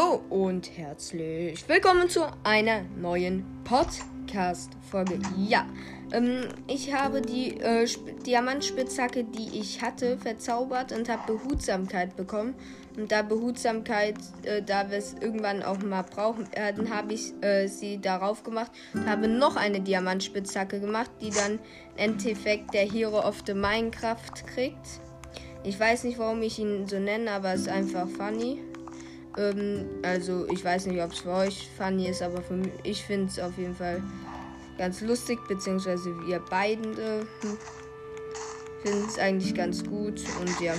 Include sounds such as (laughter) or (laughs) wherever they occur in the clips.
Hallo und herzlich willkommen zu einer neuen Podcast-Folge. Ja, ähm, ich habe die äh, Diamantspitzhacke, die ich hatte, verzaubert und habe Behutsamkeit bekommen. Und da Behutsamkeit, äh, da wir es irgendwann auch mal brauchen werden, habe ich äh, sie darauf gemacht und habe noch eine Diamantspitzhacke gemacht, die dann im Endeffekt der Hero of the Minecraft kriegt. Ich weiß nicht, warum ich ihn so nenne, aber es ist einfach funny. Ähm, also ich weiß nicht, ob es für euch funny ist, aber für mich, ich finde es auf jeden Fall ganz lustig, beziehungsweise wir beiden äh, finden es eigentlich ganz gut und ja.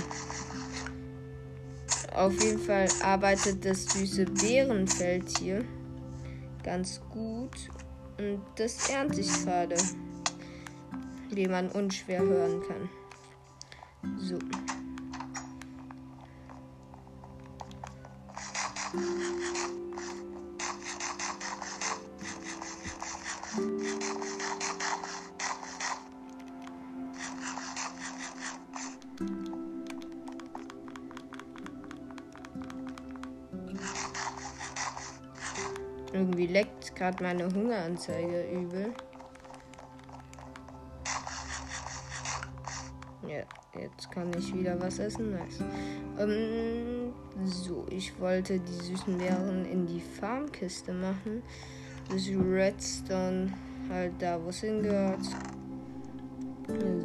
Auf jeden Fall arbeitet das süße Bärenfeld hier ganz gut und das ernte ich gerade, wie man unschwer hören kann. So. Gerade meine Hungeranzeige übel. Ja, jetzt kann ich wieder was essen. Nice. Ähm, so, ich wollte die süßen Beeren in die Farmkiste machen. Das Redstone halt da, wo es hingehört.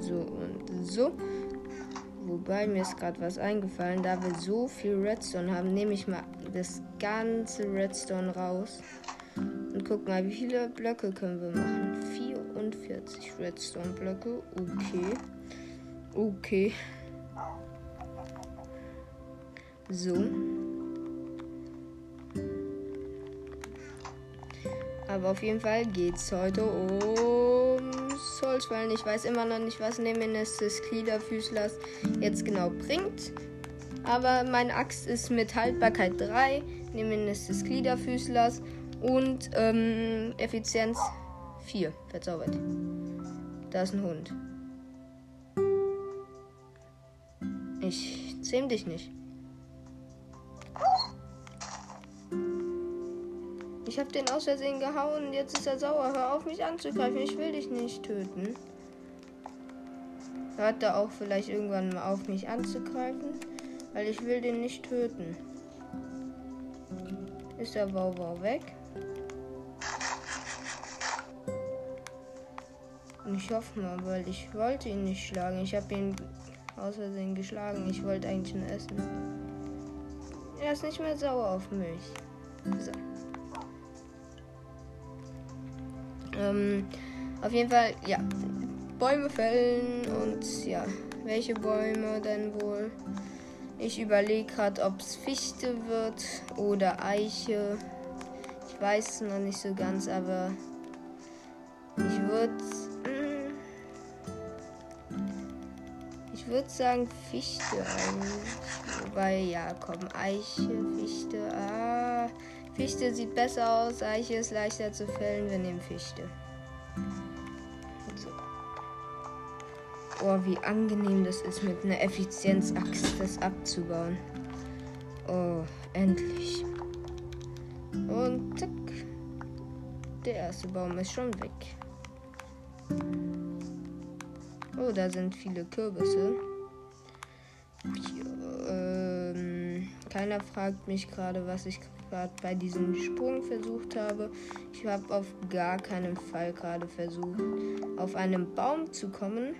So und so. Wobei mir ist gerade was eingefallen. Da wir so viel Redstone haben, nehme ich mal das ganze Redstone raus. Guck mal, wie viele Blöcke können wir machen. 44 Redstone-Blöcke. Okay. Okay. So. Aber auf jeden Fall geht's heute um Holzfallen. Ich weiß immer noch nicht, was Nemesis Gliederfüßlers jetzt genau bringt. Aber meine Axt ist mit Haltbarkeit 3, Nemesis des Gliederfüßlers und ähm, Effizienz 4 verzaubert. Da ist ein Hund. Ich zähm dich nicht. Ich habe den aus Versehen gehauen. Jetzt ist er sauer. Hör auf, mich anzugreifen. Ich will dich nicht töten. Hört er auch vielleicht irgendwann mal auf, mich anzugreifen? Weil ich will den nicht töten. Ist der Wauwau weg? Ich hoffe mal, weil ich wollte ihn nicht schlagen. Ich habe ihn aus Versehen geschlagen. Ich wollte eigentlich nur essen. Er ist nicht mehr sauer auf mich. So. Ähm, auf jeden Fall, ja. Bäume fällen und ja, welche Bäume denn wohl? Ich überlege gerade, ob es Fichte wird oder Eiche. Ich weiß es noch nicht so ganz, aber ich würde. Ich würde sagen Fichte eigentlich. Wobei, ja, komm, Eiche, Fichte. Ah. Fichte sieht besser aus, Eiche ist leichter zu fällen. Wir nehmen Fichte. So. Oh, wie angenehm das ist, mit einer Effizienzaxt das abzubauen. Oh, endlich. Und zack. Der erste Baum ist schon weg. Oh, da sind viele Kürbisse. Ähm, keiner fragt mich gerade, was ich gerade bei diesem Sprung versucht habe. Ich habe auf gar keinen Fall gerade versucht, auf einen Baum zu kommen.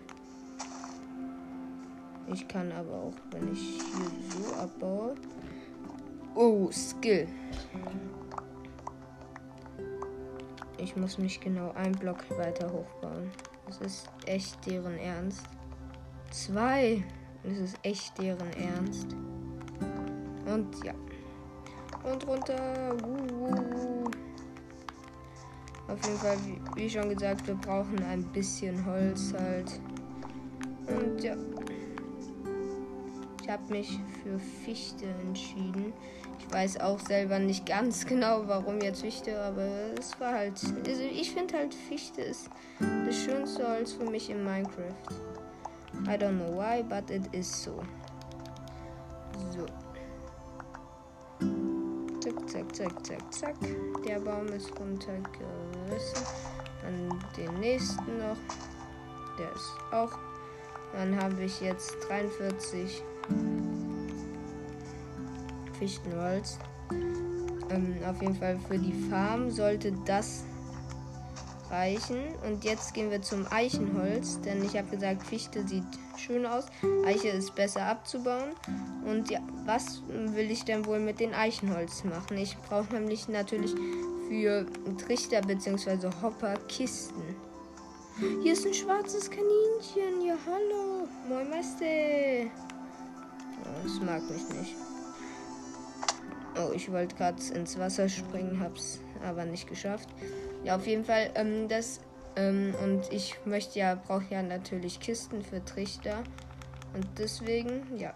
Ich kann aber auch, wenn ich hier so abbaue. Oh, Skill. Ich muss mich genau einen Block weiter hochbauen. Das ist echt deren Ernst. Zwei. Das ist echt deren Ernst. Und ja. Und runter. Uh, Auf jeden Fall, wie schon gesagt, wir brauchen ein bisschen Holz halt. Und ja. Ich habe mich für Fichte entschieden. Weiß auch selber nicht ganz genau, warum jetzt Fichte, aber es war halt. Also ich finde halt, Fichte ist das schönste Holz für mich in Minecraft. I don't know why, but it is so. So. Zack, zack, zack, zack, zack. Der Baum ist runtergerissen. Dann den nächsten noch. Der ist auch. Dann habe ich jetzt 43 Fichtenholz. Ähm, auf jeden Fall für die Farm sollte das reichen. Und jetzt gehen wir zum Eichenholz, denn ich habe gesagt, Fichte sieht schön aus. Eiche ist besser abzubauen. Und ja, was will ich denn wohl mit den Eichenholz machen? Ich brauche nämlich natürlich für Trichter bzw. Hopper Kisten. Hier ist ein schwarzes Kaninchen. Ja, hallo. Moin Meister. Oh, das mag mich nicht. Oh, ich wollte gerade ins Wasser springen, hab's aber nicht geschafft. Ja, auf jeden Fall, ähm, das. Ähm, und ich möchte ja, brauche ja natürlich Kisten für Trichter. Und deswegen, ja.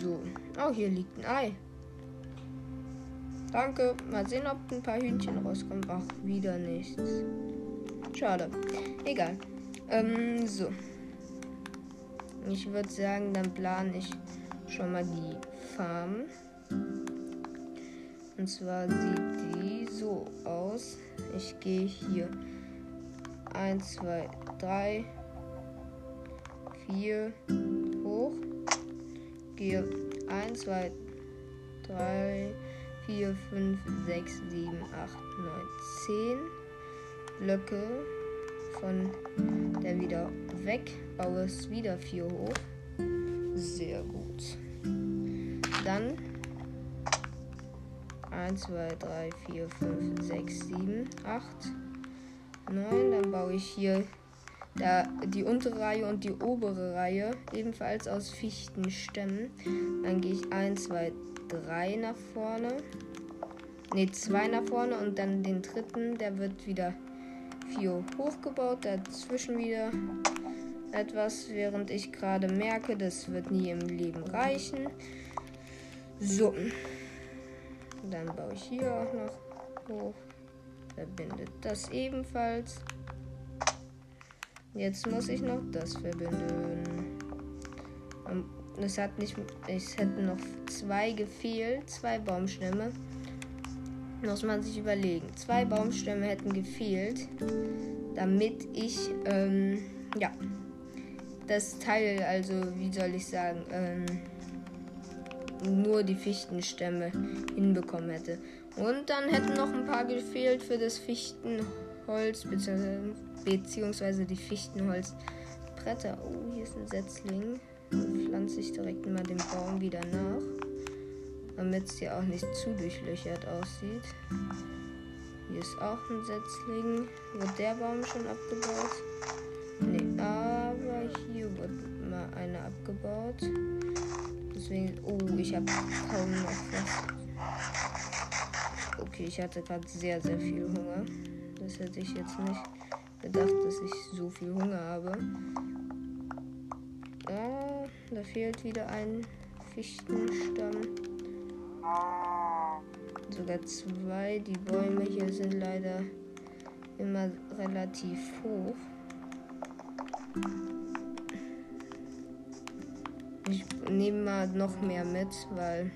So. Oh, hier liegt ein Ei. Danke. Mal sehen, ob ein paar Hühnchen rauskommen. Ach, wieder nichts. Schade. Egal. Ähm, so. Ich würde sagen, dann plane ich schon mal die Farm. Und zwar sieht die so aus. Ich gehe hier 1, 2, 3, 4 hoch. Gehe 1, 2, 3, 4, 5, 6, 7, 8, 9, 10 Blöcke von der wieder weg. Baue es wieder 4 hoch. Sehr gut. Dann 1, 2, 3, 4, 5, 6, 7, 8, 9. Dann baue ich hier da die untere Reihe und die obere Reihe ebenfalls aus Fichtenstämmen. Dann gehe ich 1, 2, 3 nach vorne. Ne, 2 nach vorne und dann den dritten, der wird wieder 4 hochgebaut. Dazwischen wieder etwas, während ich gerade merke, das wird nie im Leben reichen. So. Dann baue ich hier auch noch hoch. Verbindet das ebenfalls. Jetzt muss ich noch das verbinden. Es hat nicht. Es hätten noch zwei gefehlt. Zwei Baumstämme. Muss man sich überlegen. Zwei Baumstämme hätten gefehlt. Damit ich. Ähm, ja. Das Teil, also wie soll ich sagen, ähm, nur die Fichtenstämme hinbekommen hätte. Und dann hätten noch ein paar gefehlt für das Fichtenholz, beziehungsweise die Fichtenholzbretter. Oh, hier ist ein Setzling. Dann pflanze ich direkt mal den Baum wieder nach, damit es hier auch nicht zu durchlöchert aussieht. Hier ist auch ein Setzling. Wird der Baum schon abgebaut? Mal einer abgebaut. Deswegen. Oh, ich habe kaum noch was. Okay, ich hatte gerade sehr, sehr viel Hunger. Das hätte ich jetzt nicht gedacht, dass ich so viel Hunger habe. Ah, da fehlt wieder ein Fichtenstamm. Sogar zwei. Die Bäume hier sind leider immer relativ hoch. Ich nehme mal noch mehr mit, weil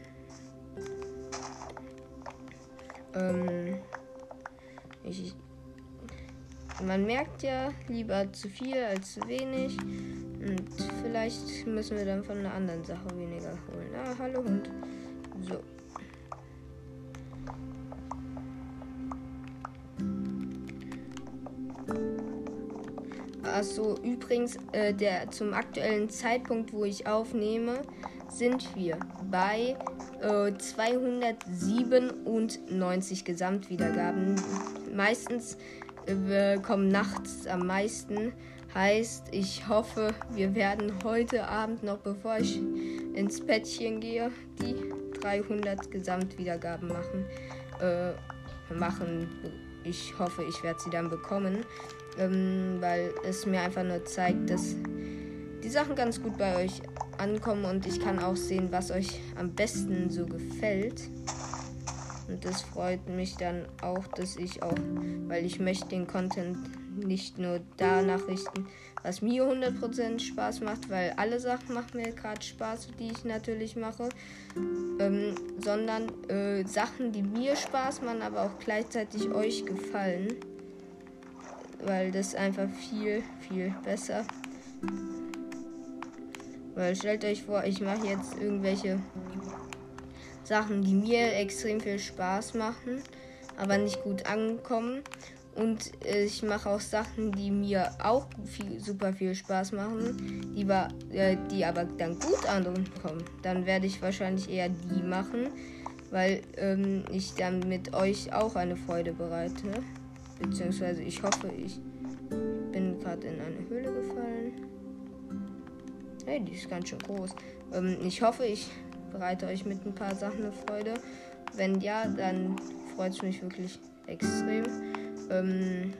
ähm, ich, man merkt ja lieber zu viel als zu wenig. Und vielleicht müssen wir dann von einer anderen Sache weniger holen. Ah, hallo Hund. So. Achso, übrigens, äh, der, zum aktuellen Zeitpunkt, wo ich aufnehme, sind wir bei äh, 297 Gesamtwiedergaben. Meistens äh, kommen nachts am meisten. Heißt, ich hoffe, wir werden heute Abend noch, bevor ich ins Bettchen gehe, die 300 Gesamtwiedergaben machen. Äh, machen. Ich hoffe, ich werde sie dann bekommen ähm, weil es mir einfach nur zeigt, dass die Sachen ganz gut bei euch ankommen und ich kann auch sehen, was euch am besten so gefällt. Und das freut mich dann auch, dass ich auch, weil ich möchte den Content nicht nur danach richten, was mir 100% Spaß macht, weil alle Sachen machen mir gerade Spaß, die ich natürlich mache, ähm, sondern äh, Sachen, die mir Spaß machen, aber auch gleichzeitig euch gefallen, weil das einfach viel, viel besser. Weil stellt euch vor, ich mache jetzt irgendwelche Sachen, die mir extrem viel Spaß machen, aber nicht gut ankommen. Und ich mache auch Sachen, die mir auch viel, super viel Spaß machen, die, äh, die aber dann gut ankommen. Dann werde ich wahrscheinlich eher die machen, weil ähm, ich dann mit euch auch eine Freude bereite. Beziehungsweise ich hoffe, ich bin gerade in eine Höhle gefallen. Hey, die ist ganz schön groß. Ähm, ich hoffe, ich bereite euch mit ein paar Sachen eine Freude. Wenn ja, dann freut es mich wirklich extrem. Ähm,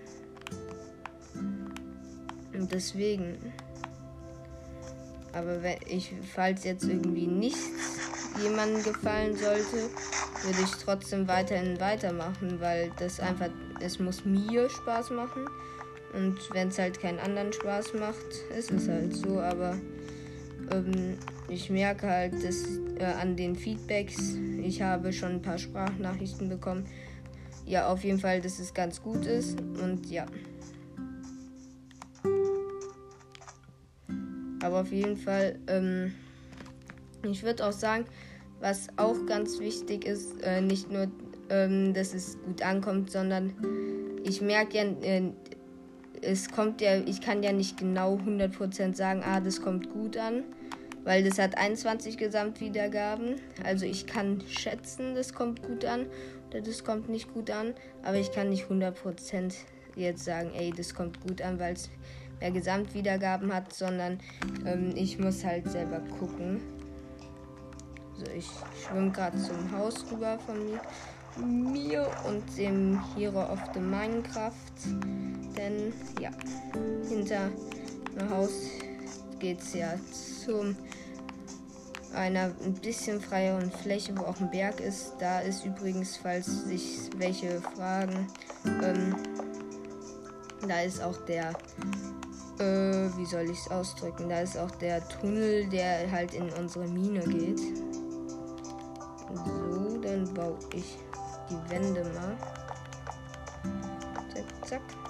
und deswegen. Aber wenn ich, falls jetzt irgendwie nichts jemandem gefallen sollte, würde ich trotzdem weiterhin weitermachen, weil das einfach, es muss mir Spaß machen. Und wenn es halt keinen anderen Spaß macht, ist es halt so. Aber ähm, ich merke halt, dass äh, an den Feedbacks, ich habe schon ein paar Sprachnachrichten bekommen, ja, auf jeden Fall, dass es ganz gut ist. Und ja. Aber auf jeden Fall, ähm, ich würde auch sagen, was auch ganz wichtig ist, äh, nicht nur, ähm, dass es gut ankommt, sondern ich merke ja, äh, es kommt ja, ich kann ja nicht genau 100% sagen, ah, das kommt gut an, weil das hat 21 Gesamtwiedergaben. Also ich kann schätzen, das kommt gut an das kommt nicht gut an, aber ich kann nicht 100% jetzt sagen, ey, das kommt gut an, weil es mehr Gesamtwiedergaben hat, sondern ähm, ich muss halt selber gucken. So, ich schwimme gerade zum Haus rüber von mir, mir und dem Hero of the Minecraft. Denn ja, hinter dem Haus geht es ja zum einer ein bisschen freieren Fläche, wo auch ein Berg ist. Da ist übrigens, falls sich welche fragen, ähm, da ist auch der, äh, wie soll ich es ausdrücken, da ist auch der Tunnel, der halt in unsere Mine geht. So, dann baue ich die Wände mal. Zack, zack.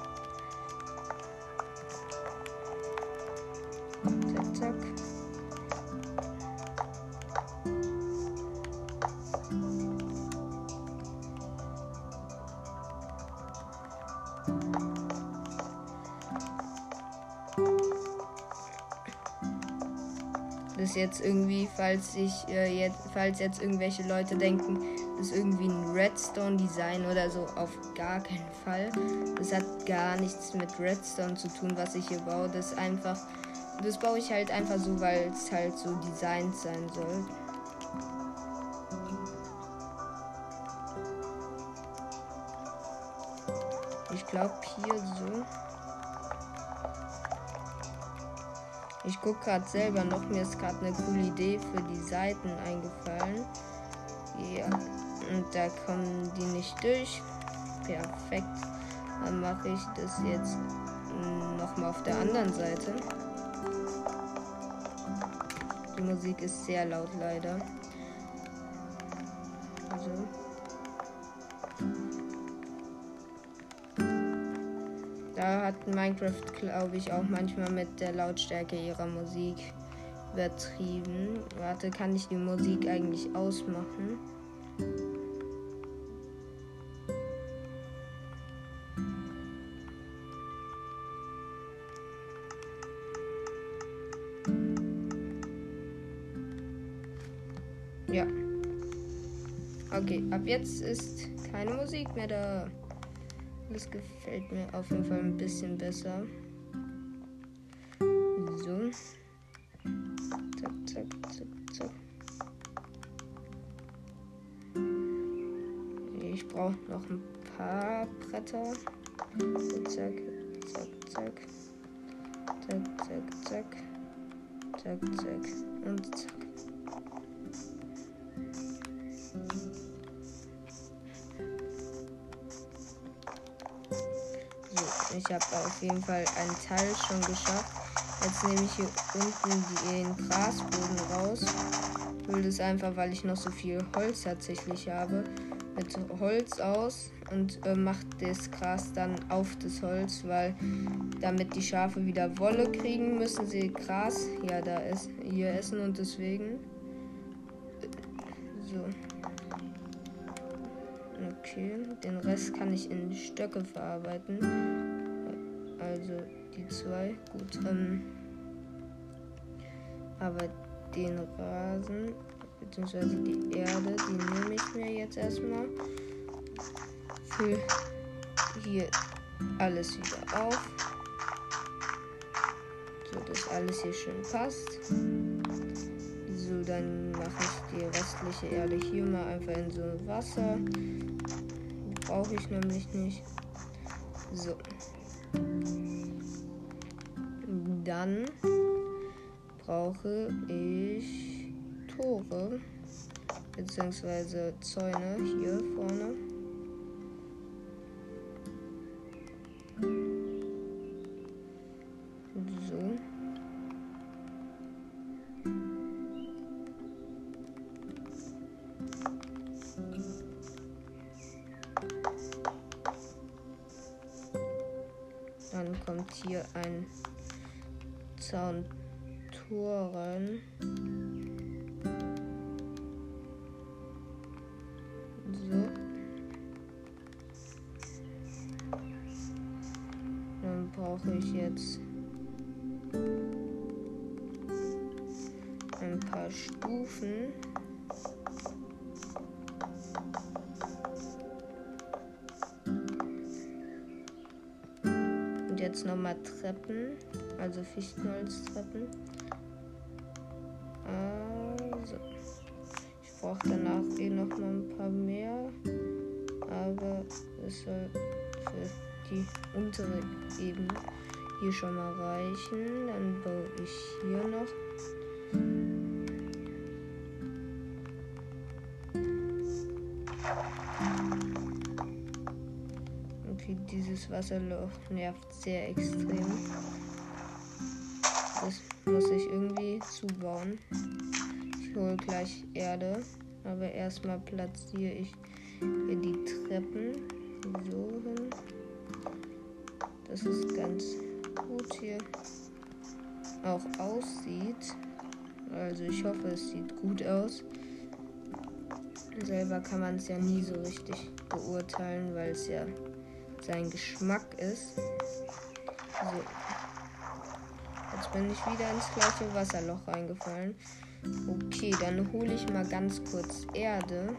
Das jetzt irgendwie, falls ich äh, jetzt, falls jetzt irgendwelche Leute denken, das ist irgendwie ein Redstone-Design oder so, auf gar keinen Fall. Das hat gar nichts mit Redstone zu tun, was ich hier baue. Das ist einfach, das baue ich halt einfach so, weil es halt so designt sein soll. Glaube hier so. Ich gucke gerade selber noch. Mir ist gerade eine coole Idee für die Seiten eingefallen. Ja, und da kommen die nicht durch. Perfekt. Dann mache ich das jetzt nochmal auf der anderen Seite. Die Musik ist sehr laut leider. Also. Hat Minecraft, glaube ich, auch manchmal mit der Lautstärke ihrer Musik übertrieben. Warte, kann ich die Musik eigentlich ausmachen? Ja. Okay, ab jetzt ist keine Musik mehr da. Das gefällt mir auf jeden Fall ein bisschen besser. So. Zack, zack, zack, zack. Ich brauche noch ein paar Bretter. Zack, zack, zack. Zack, zack, zack. Zack, zack. Und zack. Ich habe auf jeden Fall einen Teil schon geschafft. Jetzt nehme ich hier unten den Grasboden raus. Hülle das einfach, weil ich noch so viel Holz tatsächlich habe. Mit Holz aus und äh, macht das Gras dann auf das Holz, weil damit die Schafe wieder Wolle kriegen, müssen sie Gras ja da ist, hier essen und deswegen. So. Okay, den Rest kann ich in Stöcke verarbeiten. Also die zwei. Gut. Ähm, aber den Rasen beziehungsweise die Erde, die nehme ich mir jetzt erstmal. Füll hier alles wieder auf. So, dass alles hier schön passt. So, dann mache ich die restliche Erde hier mal einfach in so Wasser. Brauche ich nämlich nicht. So. Dann brauche ich Tore beziehungsweise Zäune hier vorne. Hier ein Zauntor Treppen, also Fichtenholztreppen. Also, ich brauche danach eh noch mal ein paar mehr, aber es soll für die untere Ebene hier schon mal reichen. Dann baue ich hier noch. Wasserloch nervt sehr extrem. Das muss ich irgendwie zubauen. Ich hole gleich Erde, aber erstmal platziere ich hier die Treppen so hin. Das ist ganz gut hier auch aussieht. Also ich hoffe, es sieht gut aus. Selber kann man es ja nie so richtig beurteilen, weil es ja sein Geschmack ist. So. Jetzt bin ich wieder ins gleiche Wasserloch reingefallen. Okay, dann hole ich mal ganz kurz Erde.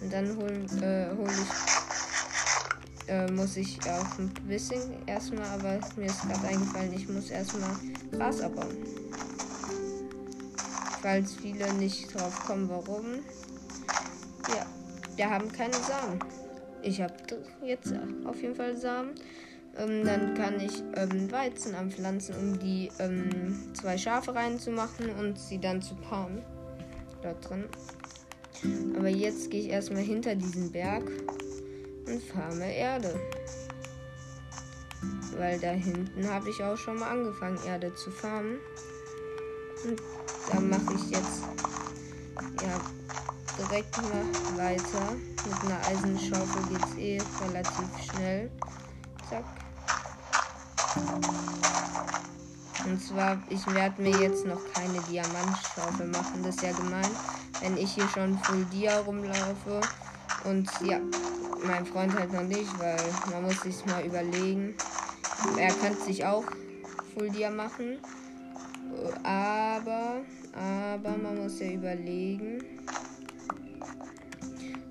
Und dann hol, äh, hole ich äh, muss ich auch ein bisschen erstmal, aber mir ist gerade eingefallen, ich muss erstmal Gras abbauen. Falls viele nicht drauf kommen, warum. Ja, wir haben keine Samen. Ich habe jetzt auf jeden Fall Samen. Ähm, dann kann ich ähm, Weizen anpflanzen, um die ähm, zwei Schafe reinzumachen und sie dann zu paaren. Dort drin. Aber jetzt gehe ich erstmal hinter diesen Berg und farme Erde. Weil da hinten habe ich auch schon mal angefangen, Erde zu farmen. Und da mache ich jetzt ja direkt mal weiter. Mit einer Eisenschaufel geht es eh relativ schnell. Zack. Und zwar, ich werde mir jetzt noch keine Diamantschaufel machen. Das ist ja gemein, wenn ich hier schon Full Dia rumlaufe. Und ja, mein Freund halt noch nicht, weil man muss sich mal überlegen. Er kann sich auch Full Dia machen. Aber, aber man muss ja überlegen.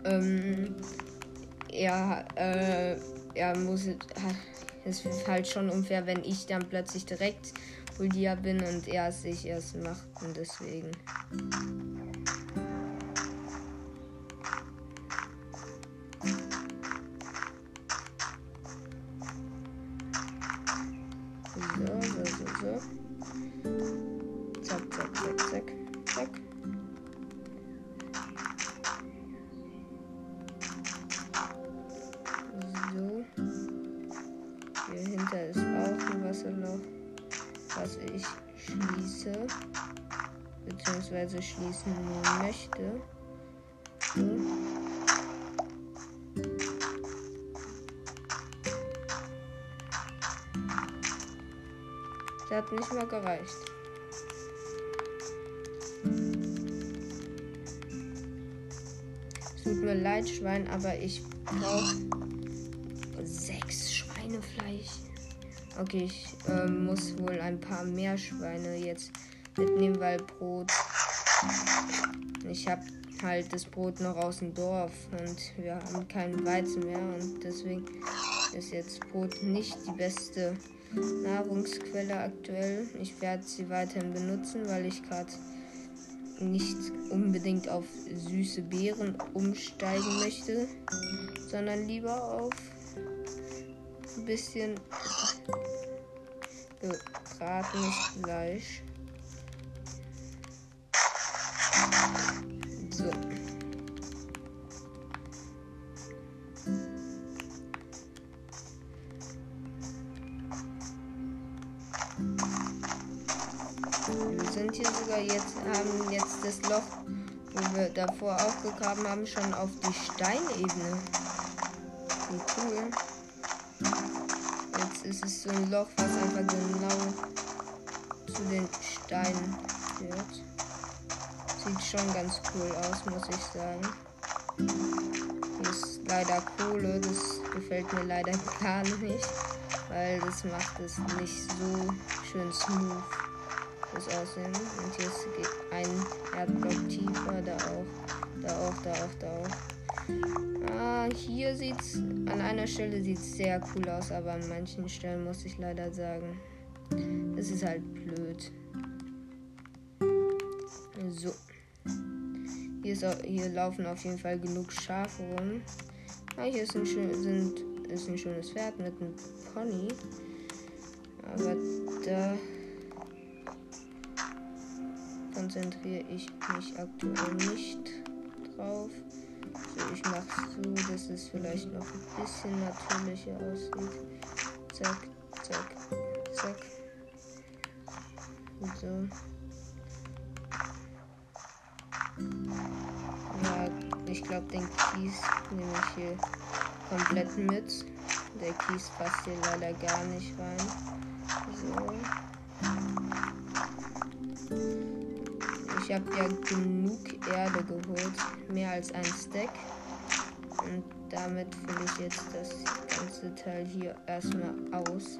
Ähm, er, äh, er muss, es ist halt schon unfair, wenn ich dann plötzlich direkt Full Dia bin und er sich erst macht und deswegen. Nicht mal gereicht. Es tut mir leid, Schwein, aber ich brauche sechs Schweinefleisch. Okay, ich äh, muss wohl ein paar mehr Schweine jetzt mitnehmen, weil Brot. Ich habe halt das Brot noch aus dem Dorf und wir haben keinen Weizen mehr und deswegen ist jetzt Brot nicht die beste Nahrungsquelle aktuell. Ich werde sie weiterhin benutzen, weil ich gerade nicht unbedingt auf süße Beeren umsteigen möchte, sondern lieber auf ein bisschen gebratenes Fleisch. Sind hier sogar jetzt, haben jetzt das Loch, wo wir davor aufgegraben haben, schon auf die Steinebene. Wie cool. Jetzt ist es so ein Loch, was einfach genau zu den Steinen führt. Sieht schon ganz cool aus, muss ich sagen. Hier ist leider Kohle, das gefällt mir leider (laughs) gar nicht, weil das macht es nicht so schön smooth, das Aussehen. Und hier ist ein Erdblock tiefer, da auch, da auch, da auch, da auch. Ah, hier sieht's, an einer Stelle sieht es sehr cool aus, aber an manchen Stellen muss ich leider sagen, es ist halt blöd. So. Hier, ist, hier laufen auf jeden Fall genug Schafe rum. Ah, hier ist ein, schön, sind, ist ein schönes Pferd mit einem Pony. Aber da konzentriere ich mich aktuell nicht drauf. So, ich mache so, dass es vielleicht noch ein bisschen natürlicher aussieht. Zack, zack, zack. So. Ja, ich glaube, den Kies nehme ich hier komplett mit. Der Kies passt hier leider gar nicht rein. So. Ich habe ja genug Erde geholt. Mehr als ein Stack. Und damit fülle ich jetzt das ganze Teil hier erstmal aus.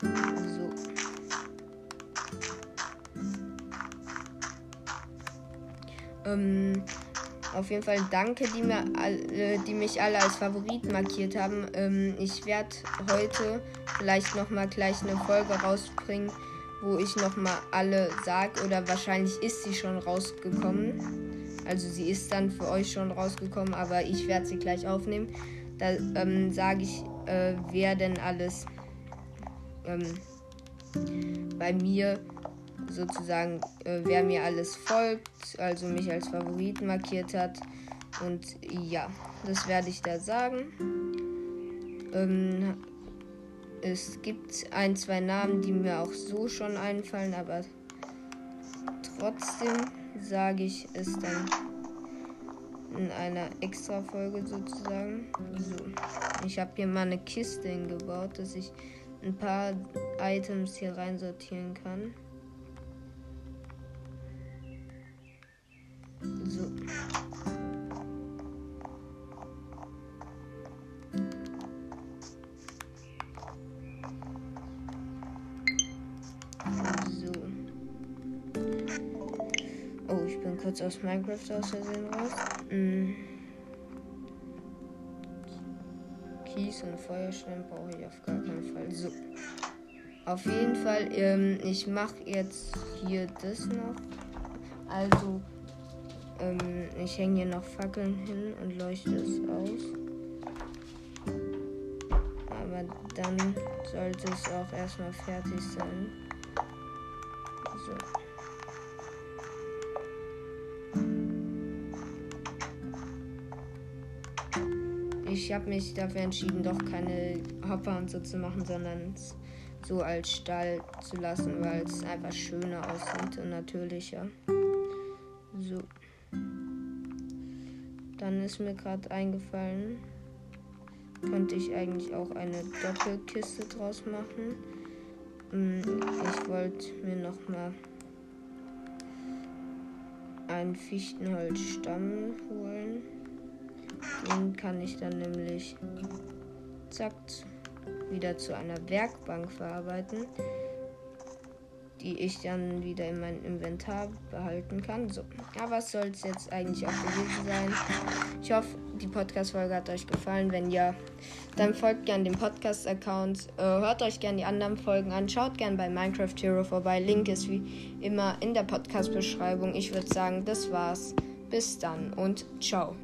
So. Ähm, auf jeden Fall danke, die, mir alle, die mich alle als Favorit markiert haben. Ähm, ich werde heute vielleicht noch mal gleich eine Folge rausbringen, wo ich noch mal alle sage oder wahrscheinlich ist sie schon rausgekommen. Also sie ist dann für euch schon rausgekommen, aber ich werde sie gleich aufnehmen. Da ähm, sage ich, äh, wer denn alles ähm, bei mir sozusagen, äh, wer mir alles folgt, also mich als Favorit markiert hat. Und ja, das werde ich da sagen. Ähm, es gibt ein, zwei Namen, die mir auch so schon einfallen, aber trotzdem sage ich es dann in einer extra Folge sozusagen. So. Ich habe hier mal eine Kiste hingebaut, dass ich ein paar Items hier rein sortieren kann. Oh, ich bin kurz aus Minecraft aus Versehen raus. Hm. Kies und Feuerstein brauche ich auf gar keinen Fall. So. Auf jeden Fall, ähm, ich mache jetzt hier das noch. Also ähm, ich hänge hier noch Fackeln hin und leuchte es aus. Aber dann sollte es auch erstmal fertig sein. So. Ich habe mich dafür entschieden, doch keine Hopper und so zu machen, sondern so als Stall zu lassen, weil es einfach schöner aussieht und natürlicher. So. Dann ist mir gerade eingefallen, könnte ich eigentlich auch eine Doppelkiste draus machen. Hm, ich wollte mir noch mal einen Fichtenholzstamm holen. Den kann ich dann nämlich zack wieder zu einer Werkbank verarbeiten, die ich dann wieder in mein Inventar behalten kann. So, ja, was soll es jetzt eigentlich auch gewesen sein? Ich hoffe, die Podcast-Folge hat euch gefallen. Wenn ja, dann folgt gerne dem Podcast-Account, äh, hört euch gerne die anderen Folgen an, schaut gerne bei Minecraft Hero vorbei. Link ist wie immer in der Podcast-Beschreibung. Ich würde sagen, das war's. Bis dann und ciao.